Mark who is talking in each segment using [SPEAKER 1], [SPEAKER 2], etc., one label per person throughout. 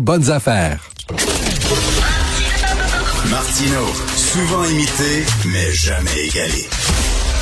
[SPEAKER 1] Bonnes affaires.
[SPEAKER 2] Martino, souvent imité, mais jamais égalé.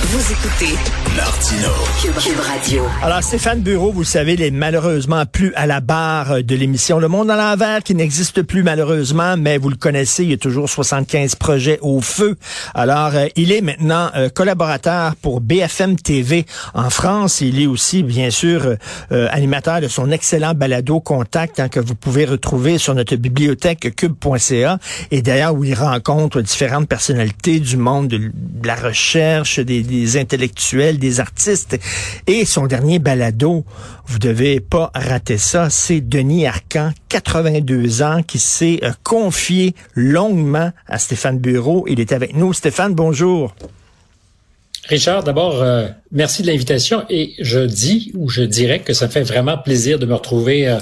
[SPEAKER 3] Vous écoutez
[SPEAKER 2] Martino.
[SPEAKER 3] Cube, Radio.
[SPEAKER 4] Alors, Stéphane Bureau, vous le savez, il est malheureusement plus à la barre de l'émission Le Monde à l'envers, qui n'existe plus malheureusement, mais vous le connaissez, il y a toujours 75 projets au feu. Alors, euh, il est maintenant euh, collaborateur pour BFM TV en France. Il est aussi, bien sûr, euh, animateur de son excellent balado Contact hein, que vous pouvez retrouver sur notre bibliothèque cube.ca. Et d'ailleurs, où il rencontre différentes personnalités du monde de, de la recherche, des des intellectuels, des artistes. Et son dernier balado, vous devez pas rater ça, c'est Denis Arcan, 82 ans, qui s'est euh, confié longuement à Stéphane Bureau. Il est avec nous. Stéphane, bonjour.
[SPEAKER 5] Richard, d'abord, euh, merci de l'invitation et je dis ou je dirais que ça fait vraiment plaisir de me retrouver euh,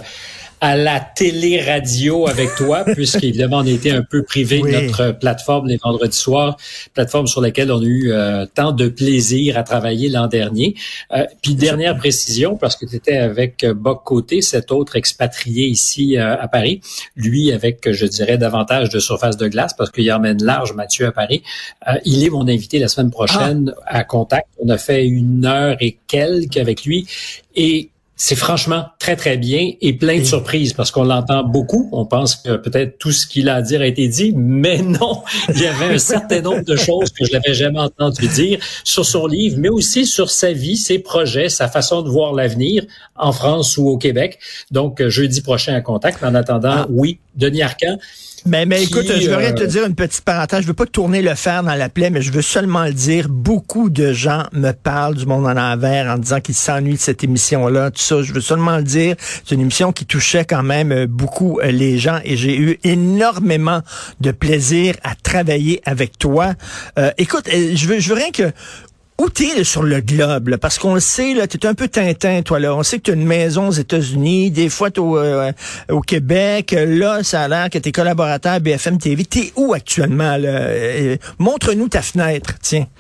[SPEAKER 5] à la télé-radio avec toi, puisqu'évidemment, on était un peu privé de notre plateforme les vendredis soirs, plateforme sur laquelle on a eu euh, tant de plaisir à travailler l'an dernier. Euh, puis dernière précision, parce que tu étais avec Boc Côté, cet autre expatrié ici euh, à Paris, lui avec, je dirais, davantage de surface de glace, parce qu'il emmène large Mathieu à Paris. il est mon invité la semaine prochaine ah. à Contact. On a fait une heure et quelques avec lui. Et c'est franchement très, très bien et plein de surprises parce qu'on l'entend beaucoup. On pense que peut-être tout ce qu'il a à dire a été dit, mais non, il y avait un certain nombre de choses que je n'avais jamais entendu dire sur son livre, mais aussi sur sa vie, ses projets, sa façon de voir l'avenir en France ou au Québec. Donc, jeudi prochain à Contact. En attendant, ah. oui, Denis Arcan,
[SPEAKER 4] mais, mais écoute, je veux rien te euh, dire une petite parenthèse. Je veux pas tourner le fer dans la plaie, mais je veux seulement le dire. Beaucoup de gens me parlent du monde en envers en disant qu'ils s'ennuient de cette émission-là, tout ça. Je veux seulement le dire. C'est une émission qui touchait quand même euh, beaucoup euh, les gens et j'ai eu énormément de plaisir à travailler avec toi. écoute, je veux, je veux rien que où t'es sur le globe, parce qu'on le sait, là, t'es un peu Tintin, toi, là. On sait que tu as une maison aux États-Unis, des fois t'es au, euh, au, Québec. Là, ça a l'air que t'es collaborateur à BFM TV. T'es où actuellement, là? Euh, montre-nous ta fenêtre, tiens.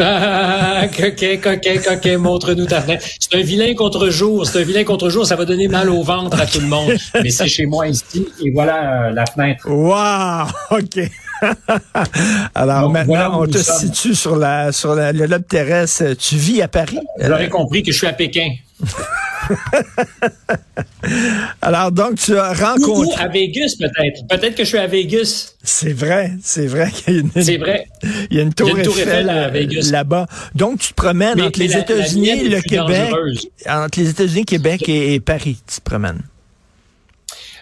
[SPEAKER 5] Ah, ok, ok, ok, montre-nous ta fenêtre. C'est un vilain contre-jour, c'est un vilain contre-jour, ça va donner mal au ventre à tout le monde. Mais c'est chez moi ici, et voilà euh, la fenêtre.
[SPEAKER 4] Wow, ok. Alors maintenant, on te situe sur la sur la, le lobe terrestre. Tu vis à Paris?
[SPEAKER 5] Vous aurez compris que je suis à Pékin.
[SPEAKER 4] Alors donc tu as rencontré
[SPEAKER 5] ou à Vegas peut-être. Peut-être que je suis à Vegas.
[SPEAKER 4] C'est vrai, c'est vrai qu'il y a une
[SPEAKER 5] C'est vrai.
[SPEAKER 4] Il y a une tour, Eiffel, à Vegas là-bas. Donc tu te promènes entre les États-Unis et le Québec, entre les États-Unis, Québec et, et Paris, tu te promènes.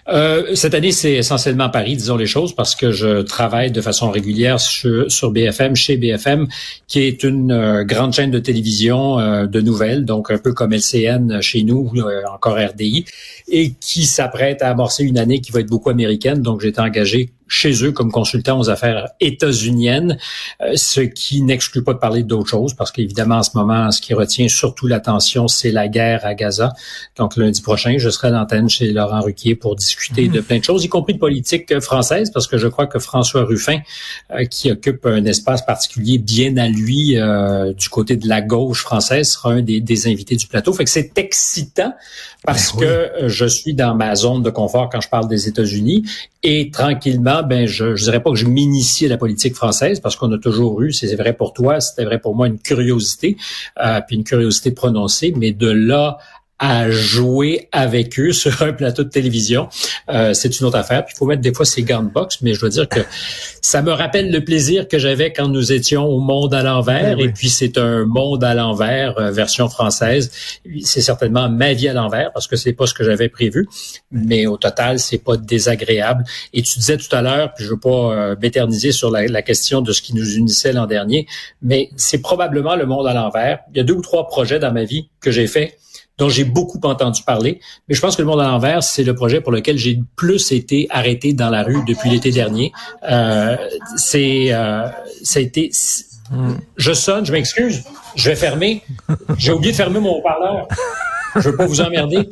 [SPEAKER 5] Euh, cette année, c'est essentiellement Paris, disons les choses, parce que je travaille de façon régulière sur, BFM, chez BFM, qui est une euh, grande chaîne de télévision euh, de nouvelles, donc un peu comme LCN chez nous, encore RDI, et qui s'apprête à amorcer une année qui va être beaucoup américaine. Donc, j'ai été engagé chez eux comme consultant aux affaires états-uniennes, euh, ce qui n'exclut pas de parler d'autres choses, parce qu'évidemment, en ce moment, ce qui retient surtout l'attention, c'est la guerre à Gaza. Donc, lundi prochain, je serai à l'antenne chez Laurent Ruquier pour discuter de plein de choses, y compris de politique française, parce que je crois que François Ruffin, euh, qui occupe un espace particulier bien à lui euh, du côté de la gauche française, sera un des, des invités du plateau. Fait que c'est excitant parce ben que je suis dans ma zone de confort quand je parle des États-Unis et tranquillement, ben je, je dirais pas que je m'initie à la politique française parce qu'on a toujours eu, c'est vrai pour toi, c'était vrai pour moi, une curiosité, euh, puis une curiosité prononcée, mais de là à jouer avec eux sur un plateau de télévision. Euh, c'est une autre affaire. Puis il faut mettre des fois ses gants de boxe, mais je dois dire que ça me rappelle le plaisir que j'avais quand nous étions au monde à l'envers. Ben et puis c'est un monde à l'envers, euh, version française. C'est certainement ma vie à l'envers parce que c'est pas ce que j'avais prévu. Mais au total, c'est pas désagréable. Et tu disais tout à l'heure, puis je veux pas euh, m'éterniser sur la, la question de ce qui nous unissait l'an dernier, mais c'est probablement le monde à l'envers. Il y a deux ou trois projets dans ma vie que j'ai fait dont j'ai beaucoup entendu parler. Mais je pense que le monde à l'envers, c'est le projet pour lequel j'ai plus été arrêté dans la rue depuis l'été dernier. Euh, c'est, euh, ça a été. Je sonne, je m'excuse, je vais fermer. J'ai oublié de fermer mon haut-parleur. Je veux pas vous emmerder.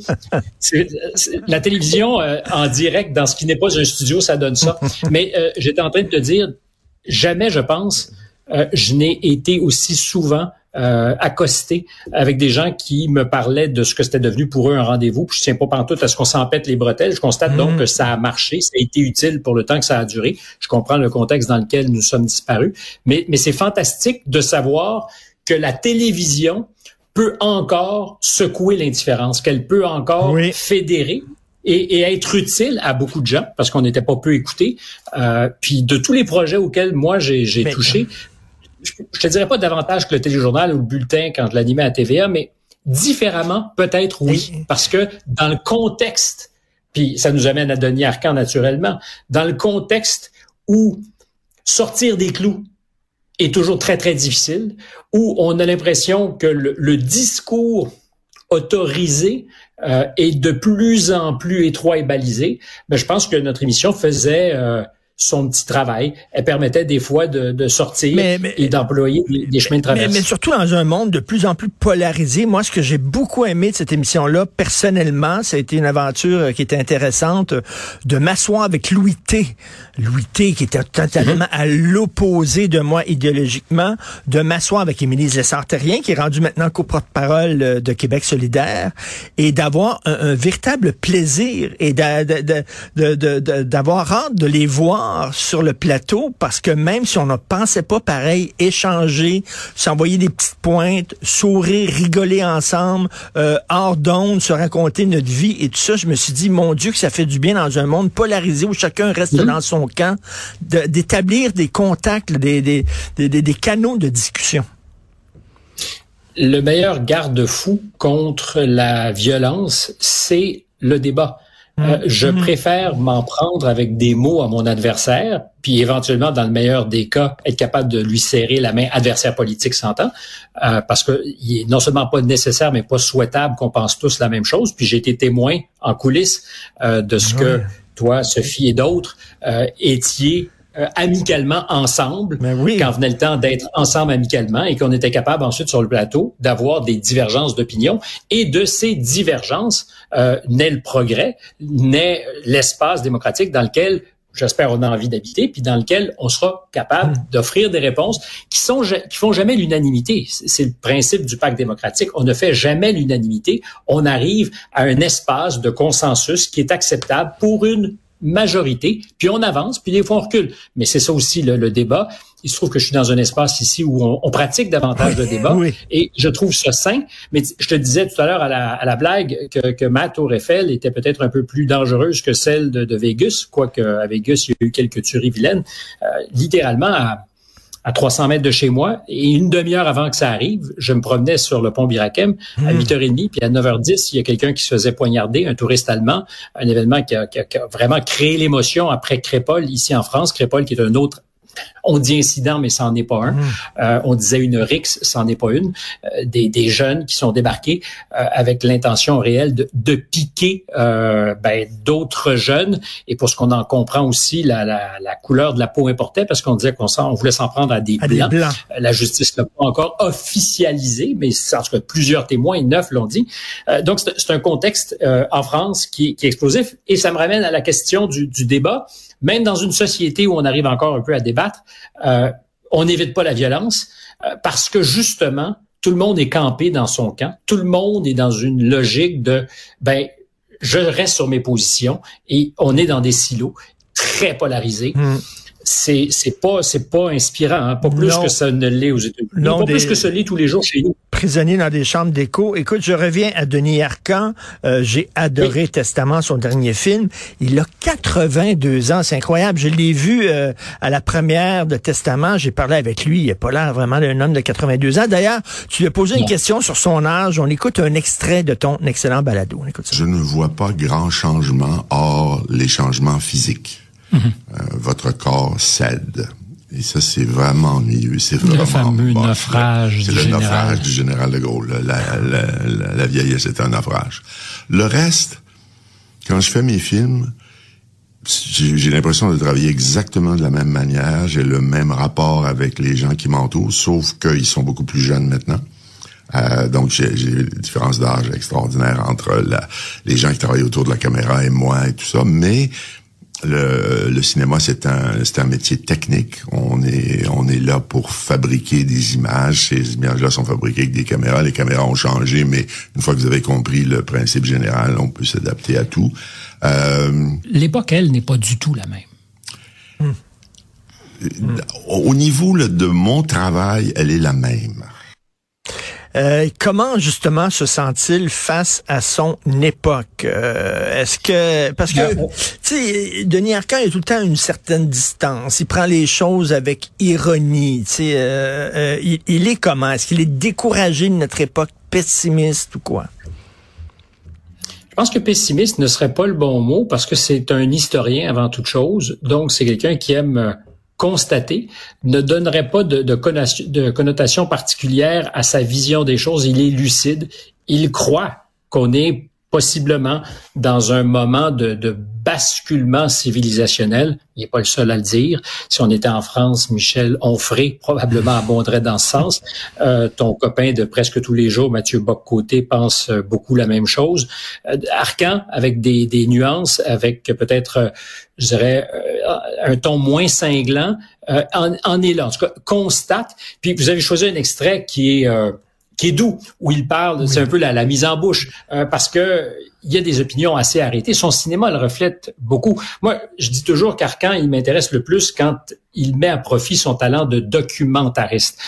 [SPEAKER 5] la télévision euh, en direct dans ce qui n'est pas un studio, ça donne ça. Mais euh, j'étais en train de te dire, jamais, je pense, euh, je n'ai été aussi souvent euh, accosté avec des gens qui me parlaient de ce que c'était devenu pour eux un rendez-vous. Puis je tiens pas pantoute à ce qu'on s'en pète les bretelles. Je constate donc mm. que ça a marché, ça a été utile pour le temps que ça a duré. Je comprends le contexte dans lequel nous sommes disparus, mais, mais c'est fantastique de savoir que la télévision peut encore secouer l'indifférence, qu'elle peut encore fédérer et, être utile à beaucoup de gens parce qu'on n'était pas peu écoutés. Euh, puis de tous les projets auxquels moi j'ai touché, je, je te dirais pas davantage que le téléjournal ou le bulletin quand je l'animais à TVA, mais différemment peut-être oui, parce que dans le contexte, puis ça nous amène à Denis Arcan naturellement, dans le contexte où sortir des clous est toujours très, très difficile, où on a l'impression que le, discours autorisé euh, est de plus en plus étroit et balisé, mais je pense que notre émission faisait euh, son petit travail. Elle permettait des fois de, de sortir et d'employer des, chemins de traverse.
[SPEAKER 4] Mais, surtout dans un monde de plus en plus polarisé. Moi, ce que j'ai beaucoup aimé de cette émission-là, personnellement, ça a été une aventure euh, qui était intéressante, euh, de m'asseoir avec Louis T. Louis T, qui était totalement mm-hmm. à l'opposé de moi idéologiquement, de m'asseoir avec Émilie Lessard-Terrien, qui est rendue maintenant co-porte-parole euh, de Québec solidaire, et d'avoir un, véritable plaisir et d'avoir hâte de les voir sur le plateau parce que même si on ne pensait pas pareil, échanger, s'envoyer des petites pointes, sourire, rigoler ensemble, euh, hors d'onde, se raconter notre vie et tout ça, je me suis dit, mon Dieu, que ça fait du bien dans un monde polarisé où chacun reste mhm. dans son camp, d'établir des contacts, des, des, des, des canaux de discussion
[SPEAKER 5] le meilleur garde-fou contre la violence, c'est le débat. Euh, je mm-hmm. préfère m'en prendre avec des mots à mon adversaire, puis éventuellement, dans le meilleur des cas, être capable de lui serrer la main adversaire politique s'entend, euh, parce que il est non seulement pas nécessaire, mais pas souhaitable qu'on pense tous la même chose. Puis j'ai été témoin en coulisses euh, de ce que toi, Sophie et d'autres étiez euh, amicalement ensemble
[SPEAKER 4] ben oui.
[SPEAKER 5] quand venait le temps d'être ensemble amicalement et qu'on était capable ensuite sur le plateau d'avoir des divergences d'opinion et de ces divergences euh, naît le progrès, naît l'espace démocratique dans lequel j'espère on a envie d'habiter, puis dans lequel on sera capable hmm. d'offrir des réponses qui sont qui font jamais l'unanimité. C'est le principe du pacte démocratique. On ne fait jamais l'unanimité. On arrive à un espace de consensus qui est acceptable pour une majorité, puis on avance, puis des fois on recule. Mais c'est ça aussi le, débat. Il se trouve que je suis dans un espace ici où on, pratique davantage le débat, et je trouve ça sain. Mais je te disais tout à l'heure à la, blague que, que ma tour Eiffel était peut-être un peu plus dangereuse que celle de, de Vegas, quoique à Vegas, il y a eu quelques tueries vilaines. Euh, littéralement, à à 300 mètres de chez moi. Et une demi-heure avant que ça arrive, je me promenais sur le pont Birakem à 8h30. Hmm. Puis à 9h10, il y a quelqu'un qui se faisait poignarder, un touriste allemand, un événement qui a, qui a vraiment créé l'émotion après Crépol ici en France. Crépol qui est un autre on dit incident, mais ça n'en est pas un. Mmh. Euh, on disait une rixe, ça n'en est pas une. Euh, des, des, jeunes qui sont débarqués euh, avec l'intention réelle de, de piquer ben, d'autres jeunes. Et pour ce qu'on en comprend aussi, la, la, la, couleur de la peau importait parce qu'on disait qu'on on voulait s'en prendre à des blancs. La justice l'a pas encore officialisé, mais en tout cas plusieurs témoins, neuf l'ont dit. donc c'est un contexte en France qui, qui, est explosif. Et ça me ramène à la question du, du débat même dans une société où on arrive encore un peu à débattre, euh, on n'évite pas la violence euh, parce que justement, tout le monde est campé dans son camp, tout le monde est dans une logique de ben je reste sur mes positions et on est dans des silos très polarisés. Hmm c'est c'est pas c'est pas inspirant, hein? pas plus que ça ne l'est aux États-Unis, pas plus que ça l'est tous les jours chez nous.
[SPEAKER 4] Prisonnier dans des chambres d'écho. Écoute, je reviens à Denis Arcan. Euh, j'ai adoré Testament, son dernier film. Il a 82 ans, c'est incroyable. Je l'ai vu euh, à la première de Testament. J'ai parlé avec lui. Il n'a pas l'air vraiment d'un homme de 82 ans. D'ailleurs, tu lui as posé une question sur son âge. On écoute un extrait de ton excellent balado. écoute
[SPEAKER 1] Je ne vois pas grand changement hors les changements physiques. Euh, votre corps cède. Et ça, c'est vraiment ennuyeux. C'est vraiment
[SPEAKER 6] le fameux naufrage
[SPEAKER 1] C'est le naufrage du général de Gaulle. La, la, la, vieillesse c'est un naufrage. Le reste, quand je fais mes films, j'ai l'impression de travailler exactement de la même manière. J'ai le même rapport avec les gens qui m'entourent, sauf qu'ils sont beaucoup plus jeunes maintenant. Euh, donc, j'ai une différence d'âge extraordinaire entre la, les gens qui travaillent autour de la caméra et moi et tout ça. Mais le, le cinéma, c'est un, c'est un métier technique. On est, on est là pour fabriquer des images. Ces images-là sont fabriquées avec des caméras. Les caméras ont changé, mais une fois que vous avez compris le principe général, on peut s'adapter à tout.
[SPEAKER 5] Euh, L'époque, elle, n'est pas du tout la même.
[SPEAKER 1] Au niveau de mon travail, elle est la même.
[SPEAKER 4] Euh, comment justement se sent-il face à son époque? Euh, Est-ce que parce que tu sais Denis Arcand a tout le temps une certaine distance. Il prend les choses avec ironie. Tu sais, euh, il, il, est comment? Est-ce qu'il est découragé de notre époque, pessimiste ou quoi?
[SPEAKER 5] Je pense que pessimiste ne serait pas le bon mot parce que c'est un historien avant toute chose. Donc c'est quelqu'un qui aime constaté ne donnerait pas de, connotation, particulière à sa vision des choses. Il est lucide. Il croit qu'on est possiblement dans un moment de, de basculement civilisationnel. Il n'est pas le seul à le dire. Si on était en France, Michel Onfray probablement abonderait dans ce sens. Euh, ton copain de presque tous les jours, Mathieu Bock-Côté, pense euh, beaucoup la même chose. Euh, Arcan, avec des, des nuances, avec peut-être, euh, je dirais, un ton moins cinglant, en, en, est. En tout cas, constate. Puis vous avez choisi un extrait qui est qui est doux, où il parle, c'est un peu la, la, mise en bouche, euh, parce que il y a des opinions assez arrêtées. Son cinéma le reflète beaucoup. Moi, je dis toujours qu'Arcan, il m'intéresse le plus quand il met à profit son talent de documentariste.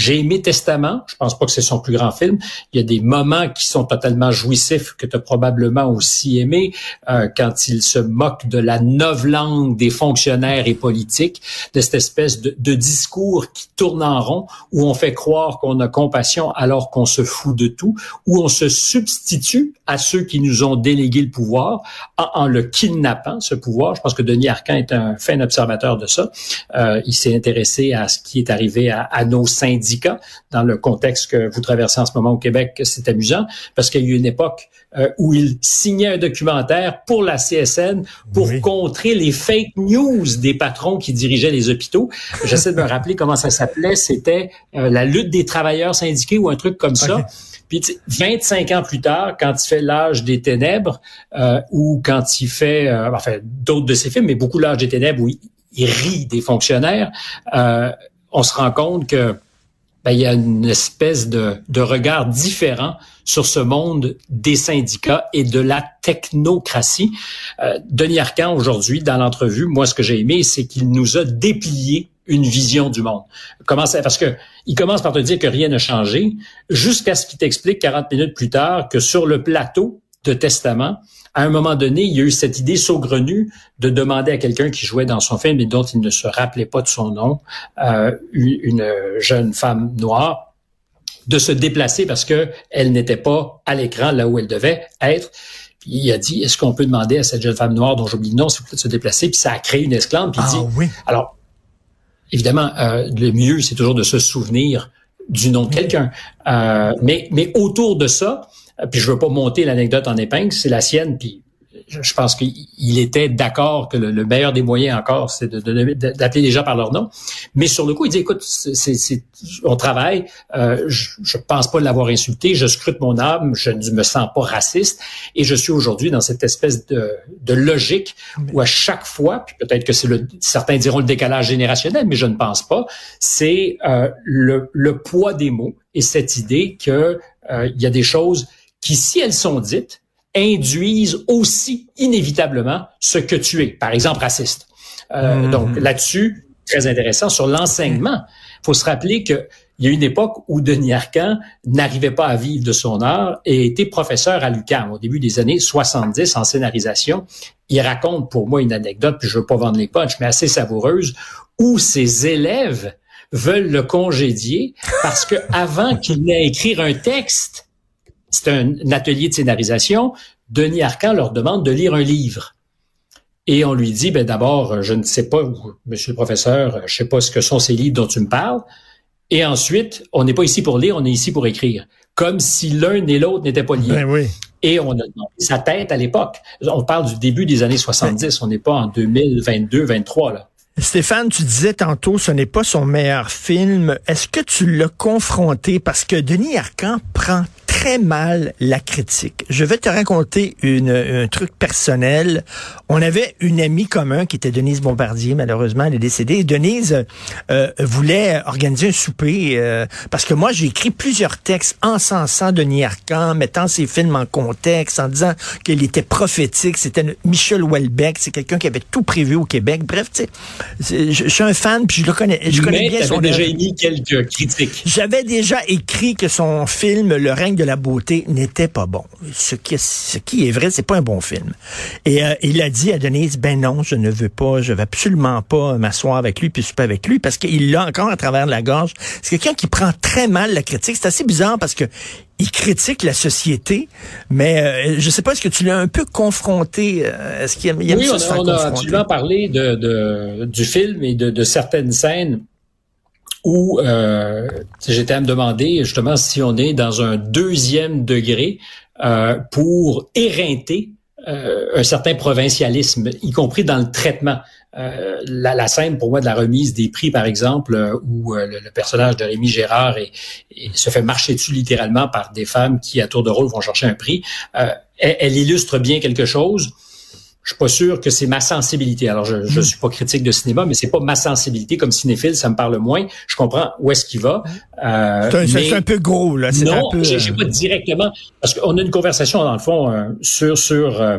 [SPEAKER 5] J'ai aimé Testament. Je pense pas que c'est son plus grand film. Il y a des moments qui sont totalement jouissifs que tu as probablement aussi aimé euh, quand il se moque de la langue des fonctionnaires et politiques, de cette espèce de, discours qui tourne en rond où on fait croire qu'on a compassion alors qu'on se fout de tout, où on se substitue à ceux qui nous ont délégué le pouvoir en, le kidnappant, ce pouvoir. Je pense que Denis Arcand est un fin observateur de ça. Euh, il s'est intéressé à ce qui est arrivé à nos syndicats dans le contexte que vous traversez en ce moment au Québec, c'est amusant parce qu'il y a eu une époque euh, où il signait un documentaire pour la CSN pour contrer les fake news des patrons qui dirigeaient les hôpitaux. J'essaie de me rappeler comment ça s'appelait. C'était euh, la lutte des travailleurs syndiqués ou un truc comme ça. Puis 25 ans plus tard, quand il fait l'âge des ténèbres euh, ou quand il fait, euh, enfin d'autres de ses films, mais beaucoup l'âge des ténèbres où il, il rit des fonctionnaires, on se rend compte que ben, il y a une espèce de, de, regard différent sur ce monde des syndicats et de la technocratie. Euh, Denis Arcand, aujourd'hui, dans l'entrevue, moi, ce que j'ai aimé, c'est qu'il nous a déplié une vision du monde. Comment ça, parce que il commence par te dire que rien n'a changé, jusqu'à ce qu'il t'explique 40 minutes plus tard que sur le plateau de Testament, à un moment donné, il y a eu cette idée saugrenue de demander à quelqu'un qui jouait dans son film et dont il ne se rappelait pas de son nom, euh, une jeune femme noire, de se déplacer parce que elle n'était pas à l'écran là où elle devait être. Puis il a dit, est-ce qu'on peut demander à cette jeune femme noire dont j'oublie le nom, s'il vous plaît, de se déplacer? Puis ça a créé une esclave. Puis il
[SPEAKER 4] ah,
[SPEAKER 5] dit,
[SPEAKER 4] oui.
[SPEAKER 5] alors, évidemment, euh, le mieux, c'est toujours de se souvenir du nom de quelqu'un. Euh, mais, mais autour de ça, puis je veux pas monter l'anecdote en épingle, c'est la sienne, puis je pense qu'il était d'accord que le, meilleur des moyens encore, c'est d'appeler les gens par leur nom. Mais sur le coup, il dit, écoute, c'est, on travaille, euh, je, je pense pas l'avoir insulté, je scrute mon âme, je ne me sens pas raciste, et je suis aujourd'hui dans cette espèce de, de logique où à chaque fois, puis peut-être que c'est le, certains diront le décalage générationnel, mais je ne pense pas, c'est euh, le, le, poids des mots et cette idée que euh, y a des choses qui, si elles sont dites, induisent aussi inévitablement ce que tu es. Par exemple, raciste. Euh, mm-hmm. Donc là-dessus, très intéressant. Sur l'enseignement, il faut se rappeler que il y a une époque où Denis Arcand n'arrivait pas à vivre de son art et était professeur à l'UQAM au début des années 70 en scénarisation. Il raconte pour moi une anecdote, puis je veux pas vendre les punchs, mais assez savoureuse, où ses élèves veulent le congédier parce que avant qu'il n'ait écrire un texte, c'est un, atelier de scénarisation. Denis Arcan leur demande de lire un livre. Et on lui dit, ben d'abord, je ne sais pas, monsieur le professeur, je sais pas ce que sont ces livres dont tu me parles. Et ensuite, on n'est pas ici pour lire, on est ici pour écrire. Comme si l'un et l'autre n'étaient pas liés.
[SPEAKER 4] Ben oui.
[SPEAKER 5] Et on a demandé sa tête à l'époque. On parle du début des années 70, on n'est pas en 2022, 23 là.
[SPEAKER 4] Stéphane, tu disais tantôt, ce n'est pas son meilleur film. Est-ce que tu l'as confronté? Parce que Denis Arcand prend très mal la critique. Je vais te raconter une, un truc personnel. On avait une amie commune qui était Denise Bombardier, malheureusement, elle est décédée. Et Denise euh, voulait organiser un souper euh, parce que moi, j'ai écrit plusieurs textes encensant Denis Arcand, mettant ses films en contexte, en disant qu'il était prophétique. C'était Michel Houellebecq, c'est quelqu'un qui avait tout prévu au Québec. Bref, tu sais, je, suis un fan, puis je le connais. Je connais bien son
[SPEAKER 5] déjà émis quelques critiques.
[SPEAKER 4] J'avais déjà écrit que son film Le règne de la beauté n'était pas bon. Ce qui, ce qui est vrai, c'est pas un bon film. Et euh, il a dit à Denise, ben non, je ne veux pas, je vais absolument pas m'asseoir avec lui puis souper avec lui parce qu'il l'a encore à travers la gorge. C'est quelqu'un qui prend très mal la critique. C'est assez bizarre parce que il critique la société, mais euh, je sais pas, est-ce que tu l'as un peu confronté? Euh, est-ce qu'il y a,
[SPEAKER 5] oui, on, a, absolument parlé de, de, du film et de, de certaines scènes où euh, j'étais à me demander justement si on est dans un deuxième degré euh, pour éreinter euh, un certain provincialisme, y compris dans le traitement. Euh, la, la, scène pour moi de la remise des prix, par exemple, euh, où le, personnage de Rémi Gérard se fait marcher dessus littéralement par des femmes qui, à tour de rôle, vont chercher un prix, elle, elle, illustre bien quelque chose je suis pas sûr que c'est ma sensibilité. Alors, je, je hmm. suis pas critique de cinéma, mais c'est pas ma sensibilité comme cinéphile, ça me parle moins. Je comprends où est-ce qu'il va.
[SPEAKER 4] Euh, c'est un, peu gros, là.
[SPEAKER 5] Non,
[SPEAKER 4] je
[SPEAKER 5] j'ai pas directement, parce qu'on a une conversation dans le fond euh, sur sur euh,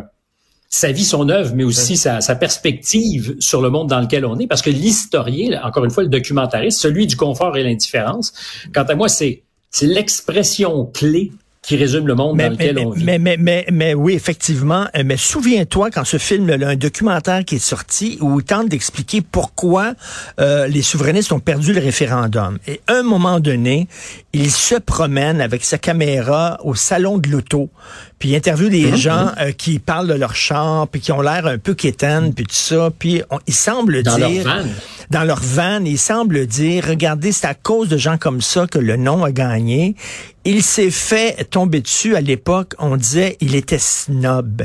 [SPEAKER 5] sa vie, son œuvre, mais aussi sa, sa, perspective sur le monde dans lequel on est. Parce que l'historien, encore une fois, le documentariste, celui du confort et l'indifférence, quant à moi, c'est c'est l'expression clé qui résume le monde dans lequel on vit.
[SPEAKER 4] Mais, mais, mais, mais oui, effectivement. Euh, mais souviens-toi quand ce film-là, un documentaire qui est sorti où il tente d'expliquer pourquoi euh, les souverainistes ont perdu le référendum. Et à un moment donné, il se promène avec sa caméra au salon de l'auto, puis il interviewe des mhm. gens euh, qui parlent de leur char, puis qui ont l'air un peu quétaines, puis tout ça. Puis il semble
[SPEAKER 5] dans
[SPEAKER 4] dire...
[SPEAKER 5] Leur van.
[SPEAKER 4] Dans leur van. Il semble dire, regardez, c'est à cause de gens comme ça que le non a gagné. Il s'est fait tomber dessus à l'époque. On disait il était snob.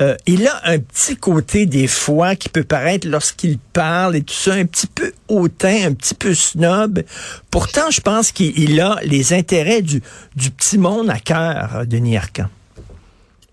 [SPEAKER 4] Euh, il a un petit côté des fois qui peut paraître lorsqu'il parle et tout ça un petit peu hautain, un petit peu snob. Pourtant, je pense qu'il a les intérêts du, du petit monde à cœur, Denis Arcan.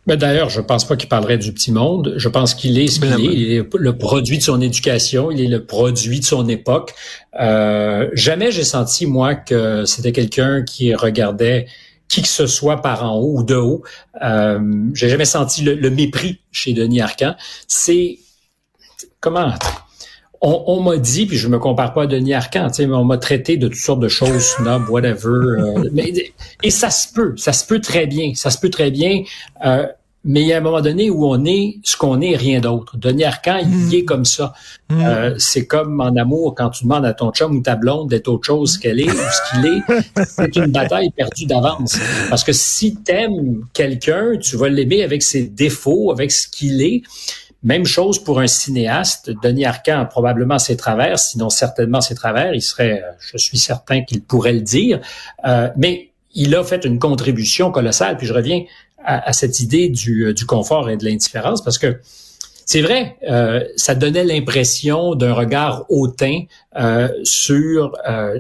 [SPEAKER 5] Ben D'ailleurs, je pense pas qu'il parlerait du petit monde. Je pense qu'il est ce qu'il est. Il est le produit de son éducation. Il est le produit de son époque. Euh, jamais j'ai senti, moi, que c'était quelqu'un qui regardait qui que ce soit par en haut ou de haut. Euh, j'ai jamais senti le, mépris chez Denis Arcan. C'est... Comment? On, m'a dit, puis je me compare pas à Denis Arcan, mais on m'a traité de toutes sortes de choses, snob, whatever. Euh, mais, et ça se peut, ça se peut très bien, ça se peut très bien. Euh, mais il y a un moment donné où on est ce qu'on est, rien d'autre. Denis Arcan, il hmm. est comme ça. Hmm. Euh, c'est comme en amour, quand tu demandes à ton chum ou ta blonde d'être autre chose qu'elle est ou ce qu'il est, c'est une bataille perdue d'avance. Parce que si t'aimes quelqu'un, tu vas l'aimer avec ses défauts, avec ce qu'il est. Même chose pour un cinéaste. Denis Arcan a probablement ses travers, sinon certainement ses travers. Il serait, euh, je suis certain qu'il pourrait le dire. Euh, mais il a fait une contribution colossale. Puis je reviens à, cette idée du, du, confort et de l'indifférence parce que c'est vrai, euh, ça donnait l'impression d'un regard hautain euh, sur euh,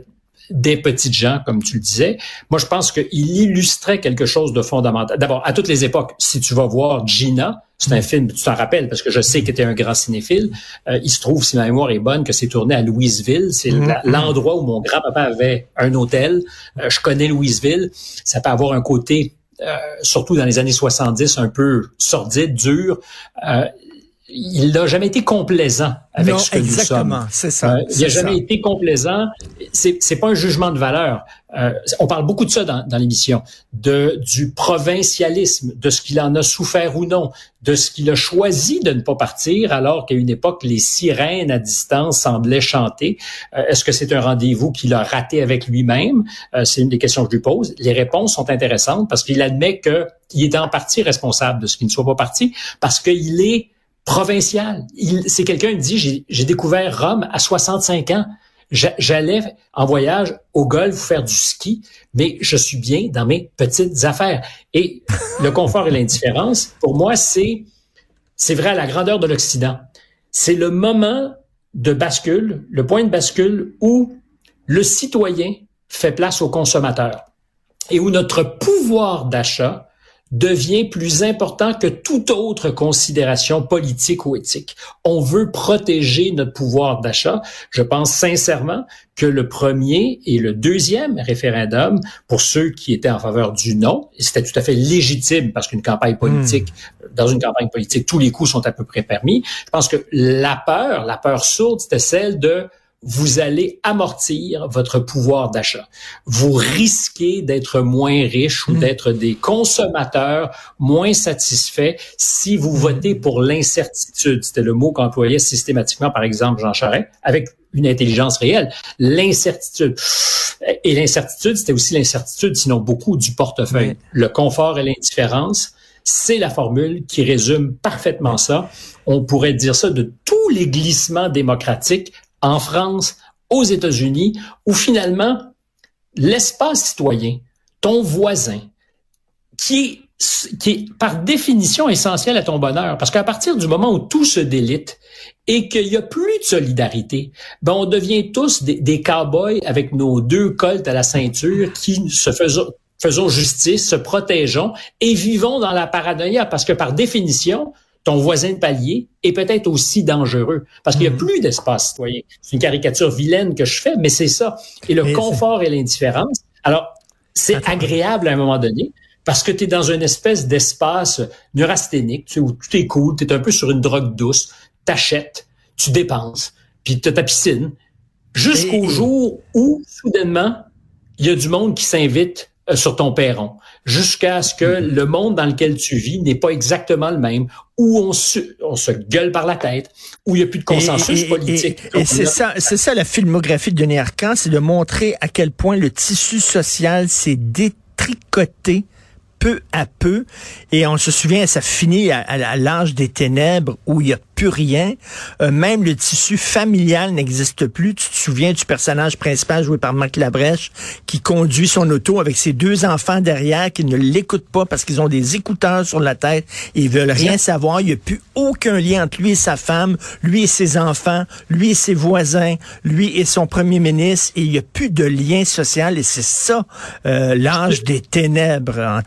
[SPEAKER 5] des petites gens, comme tu le disais. Moi, je pense qu'il illustrait quelque chose de fondamental. D'abord, à toutes les époques, si tu vas voir Gina, c'est un film, tu t'en rappelles, parce que je sais que tu es un grand cinéphile. Euh, il se trouve, si ma mémoire est bonne, que c'est tourné à Louisville. C'est mm-hmm. l'endroit où mon grand-papa avait un hôtel. Euh, je connais Louisville. Ça peut avoir un côté, euh, surtout dans les années 70, un peu sordide, dur il n'a jamais été complaisant avec ce que nous sommes.
[SPEAKER 4] c'est ça.
[SPEAKER 5] Euh, il n'a jamais été complaisant. C'est, c'est pas un jugement de valeur. Euh, on parle beaucoup de ça dans, dans, l'émission, de du provincialisme, de ce qu'il en a souffert ou non, de ce qu'il a choisi de ne pas partir, alors qu'à une époque les sirènes à distance semblaient chanter. Euh, est-ce que c'est un rendez-vous qu'il a raté avec lui-même? C'est une des questions que je lui pose. Les réponses sont intéressantes parce qu'il admet que il est en partie responsable de ce qu'il ne soit pas parti, parce qu'il est provincial. C'est quelqu'un qui dit, j'ai découvert Rome à 65 ans. J'allais en voyage au golf faire du ski, mais je suis bien dans mes petites affaires. Et le confort et l'indifférence, pour moi, c'est c'est vrai la grandeur de l'Occident. C'est le moment de bascule, le point de bascule où le citoyen fait place au consommateur. et où notre pouvoir d'achat devient plus important que toute autre considération politique ou éthique. On veut protéger notre pouvoir d'achat. Je pense sincèrement que le premier et le deuxième référendum, pour ceux qui étaient en faveur du non, c'était tout à fait légitime parce qu'une campagne politique, hmm. dans une campagne politique, tous les coups sont à peu près permis. Je pense que la peur, la peur sourde, c'était celle de vous allez amortir votre pouvoir d'achat. Vous risquez d'être moins riche ou hmm. d'être des consommateurs moins satisfaits si vous hmm. votez pour l'incertitude. C'était le mot qu'employait systématiquement, par exemple, Jean Charest, avec une intelligence réelle. L'incertitude. Et l'incertitude, c'était aussi l'incertitude, sinon beaucoup, du portefeuille. Le confort et l'indifférence, c'est la formule qui résume parfaitement ça. On pourrait dire ça de tous les glissements démocratiques en France, aux États-Unis, où finalement, l'espace citoyen, ton voisin, qui est, par définition essentiel à ton bonheur, parce qu'à partir du moment où tout se délite et qu'il n'y a plus de solidarité, ben on devient tous des, des cow-boys avec nos deux coltes à la ceinture qui se faisons justice, se protégeons et vivons dans la paranoïa, parce que par définition, ton voisin de palier est peut-être aussi dangereux parce qu'il n'y a mhm. plus d'espace citoyen. C'est une caricature vilaine que je fais, mais c'est ça. Et le confort et l'indifférence. Alors, c'est agréable à un moment donné parce que tu es dans une espèce d'espace neurasthénique, tu sais, où tout est cool, tu es un peu sur une drogue douce, t'achètes, tu dépenses, puis tu ta piscine, jusqu'au jour où, soudainement, il y a du monde qui s'invite sur ton perron, jusqu'à ce que mm-hmm. le monde dans lequel tu vis n'est pas exactement le même, où on se, on se gueule par la tête, où il n'y a plus de consensus politique.
[SPEAKER 4] Et, c'est ça, c'est ça la filmographie de Denis Arcand, c'est de montrer à quel point le tissu social s'est détricoté peu à peu. Et on se souvient, ça finit à, l'âge des ténèbres où il y a plus rien. Euh, même le tissu familial n'existe plus. Tu te souviens du personnage principal joué par Marc Labrèche qui conduit son auto avec ses deux enfants derrière qui ne l'écoutent pas parce qu'ils ont des écouteurs sur la tête. Ils veulent rien savoir. Il n'y a plus aucun lien entre lui et sa femme, lui et ses enfants, lui et ses voisins, lui et son premier ministre. Et il n'y a plus de lien social. Et c'est ça euh, l'âge des ténèbres en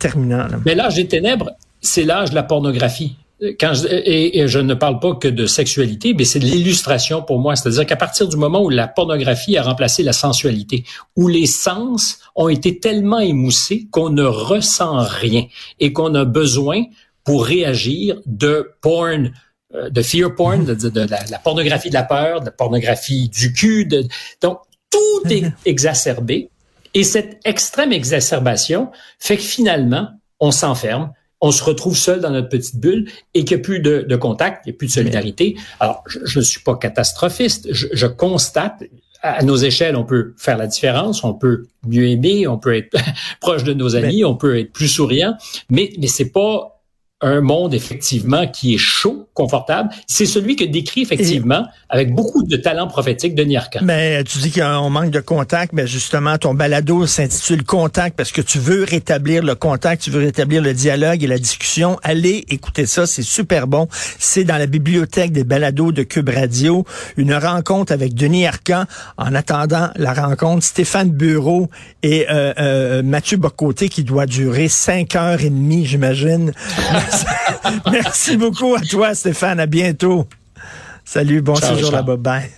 [SPEAKER 5] Mais l'âge des ténèbres, c'est l'âge de la pornographie quand je, et, je ne parle pas que de sexualité, mais c'est de l'illustration pour moi. C'est-à-dire qu'à partir du moment où la pornographie a remplacé la sensualité, où les sens ont été tellement émoussés qu'on ne ressent rien et qu'on a besoin pour réagir de porn, euh, de fear porn, de, la, pornographie de la peur, de la pornographie du cul. De, donc, tout est exacerbé. Et cette extrême exacerbation fait que finalement, on s'enferme, on se retrouve seul dans notre petite bulle et qu'il n'y a plus de, de, contact, il n'y a plus de solidarité. Alors, je ne suis pas catastrophiste, je, je, constate, à nos échelles, on peut faire la différence, on peut mieux aimer, on peut être proche de nos amis, on peut être plus souriant, mais, mais c'est pas un monde effectivement qui est chaud, confortable. C'est celui que décrit effectivement avec beaucoup de talent prophétique Denis Arcand.
[SPEAKER 4] Mais tu dis qu'on manque de contact, mais justement ton balado s'intitule Contact parce que tu veux rétablir le contact, tu veux rétablir le dialogue et la discussion. Allez écouter ça, c'est super bon. C'est dans la bibliothèque des balados de Cube Radio, une rencontre avec Denis Arcand. En attendant la rencontre, Stéphane Bureau et euh, euh, Mathieu Bocoté qui doit durer cinq heures et demie, j'imagine. Merci beaucoup à toi, Stéphane. À bientôt. Salut, bon séjour là-bas. Bye.